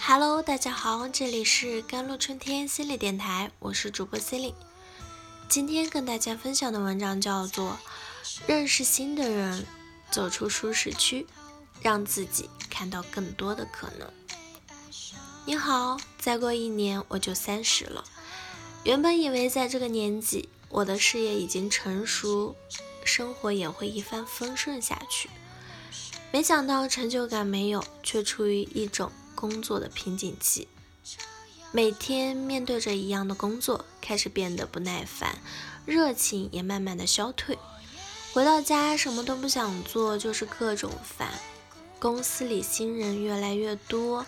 Hello，大家好，这里是甘露春天心理电台，我是主播 c l i n 今天跟大家分享的文章叫做《认识新的人，走出舒适区，让自己看到更多的可能》。你好，再过一年我就三十了。原本以为在这个年纪，我的事业已经成熟，生活也会一帆风顺下去。没想到成就感没有，却处于一种。工作的瓶颈期，每天面对着一样的工作，开始变得不耐烦，热情也慢慢的消退。回到家什么都不想做，就是各种烦。公司里新人越来越多，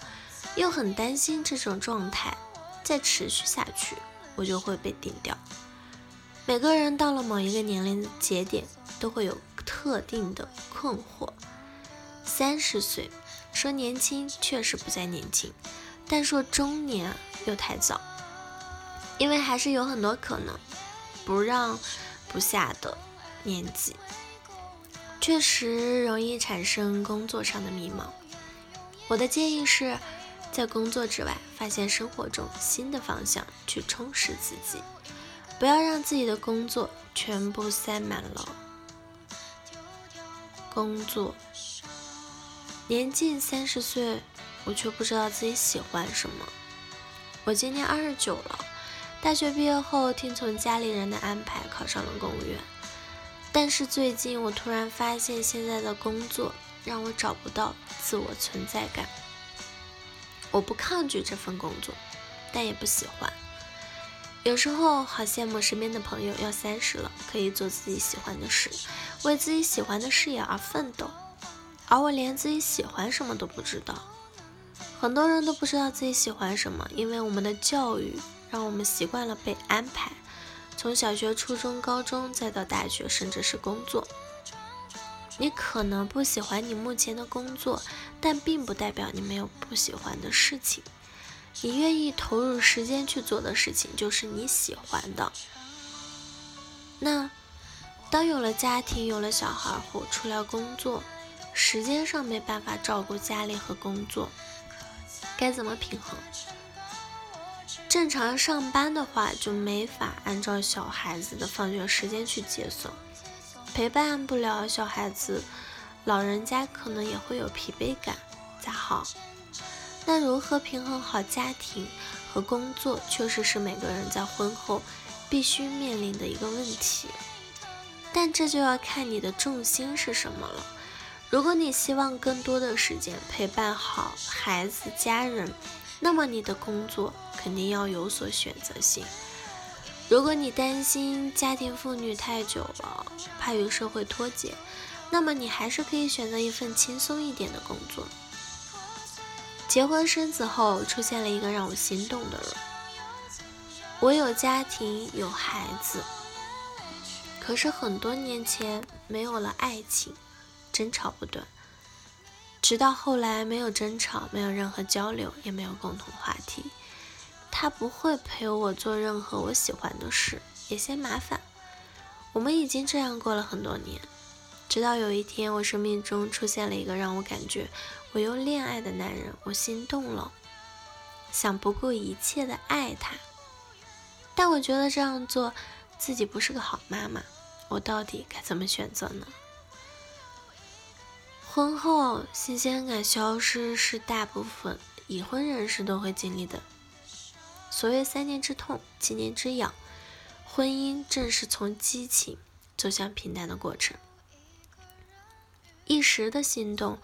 又很担心这种状态再持续下去，我就会被顶掉。每个人到了某一个年龄节点，都会有特定的困惑。三十岁。说年轻确实不再年轻，但说中年又太早，因为还是有很多可能不让不下的年纪，确实容易产生工作上的迷茫。我的建议是在工作之外发现生活中新的方向去充实自己，不要让自己的工作全部塞满了工作。年近三十岁，我却不知道自己喜欢什么。我今年二十九了，大学毕业后听从家里人的安排考上了公务员。但是最近我突然发现，现在的工作让我找不到自我存在感。我不抗拒这份工作，但也不喜欢。有时候好羡慕身边的朋友要三十了，可以做自己喜欢的事，为自己喜欢的事业而奋斗。而我连自己喜欢什么都不知道，很多人都不知道自己喜欢什么，因为我们的教育让我们习惯了被安排，从小学、初中、高中，再到大学，甚至是工作。你可能不喜欢你目前的工作，但并不代表你没有不喜欢的事情。你愿意投入时间去做的事情，就是你喜欢的。那当有了家庭、有了小孩后，出来工作。时间上没办法照顾家里和工作，该怎么平衡？正常上班的话，就没法按照小孩子的放学时间去接送，陪伴不了小孩子，老人家可能也会有疲惫感，咋好？那如何平衡好家庭和工作，确实是每个人在婚后必须面临的一个问题，但这就要看你的重心是什么了。如果你希望更多的时间陪伴好孩子、家人，那么你的工作肯定要有所选择性。如果你担心家庭妇女太久了，怕与社会脱节，那么你还是可以选择一份轻松一点的工作。结婚生子后，出现了一个让我心动的人。我有家庭，有孩子，可是很多年前没有了爱情。争吵不断，直到后来没有争吵，没有任何交流，也没有共同话题。他不会陪我做任何我喜欢的事，也嫌麻烦。我们已经这样过了很多年，直到有一天，我生命中出现了一个让我感觉我又恋爱的男人，我心动了，想不顾一切的爱他。但我觉得这样做自己不是个好妈妈，我到底该怎么选择呢？婚后新鲜感消失是大部分已婚人士都会经历的。所谓三年之痛，七年之痒，婚姻正是从激情走向平淡的过程。一时的心动，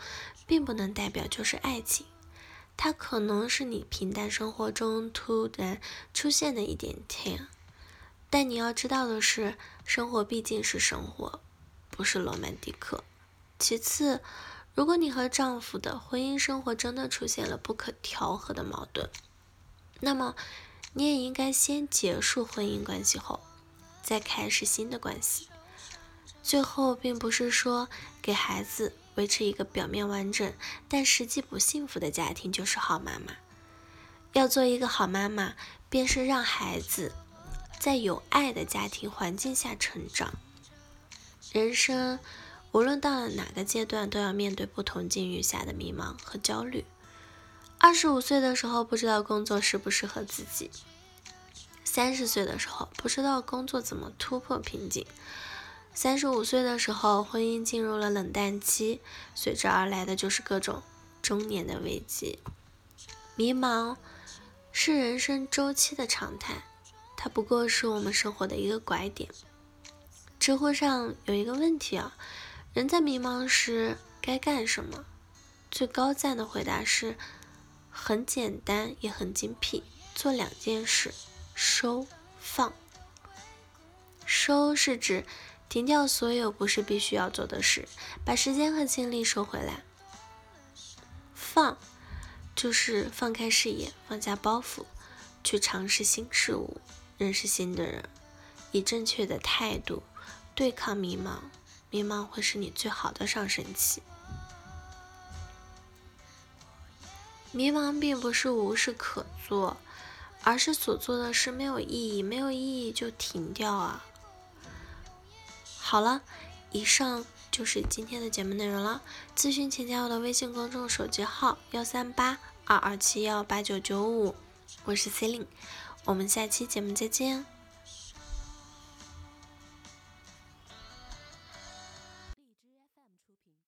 并不能代表就是爱情，它可能是你平淡生活中突然出现的一点甜。但你要知道的是，生活毕竟是生活，不是罗曼蒂克。其次，如果你和丈夫的婚姻生活真的出现了不可调和的矛盾，那么你也应该先结束婚姻关系后，再开始新的关系。最后，并不是说给孩子维持一个表面完整但实际不幸福的家庭就是好妈妈。要做一个好妈妈，便是让孩子在有爱的家庭环境下成长。人生。无论到了哪个阶段，都要面对不同境遇下的迷茫和焦虑。二十五岁的时候，不知道工作适不适合自己；三十岁的时候，不知道工作怎么突破瓶颈；三十五岁的时候，婚姻进入了冷淡期，随之而来的就是各种中年的危机。迷茫是人生周期的常态，它不过是我们生活的一个拐点。知乎上有一个问题啊。人在迷茫时该干什么？最高赞的回答是：很简单，也很精辟。做两件事：收放。收是指停掉所有不是必须要做的事，把时间和精力收回来。放就是放开视野，放下包袱，去尝试新事物，认识新的人，以正确的态度对抗迷茫。迷茫会是你最好的上升期。迷茫并不是无事可做，而是所做的事没有意义，没有意义就停掉啊。好了，以上就是今天的节目内容了。咨询请加我的微信公众手机号：幺三八二二七幺八九九五，我是 c e l i n e 我们下期节目再见。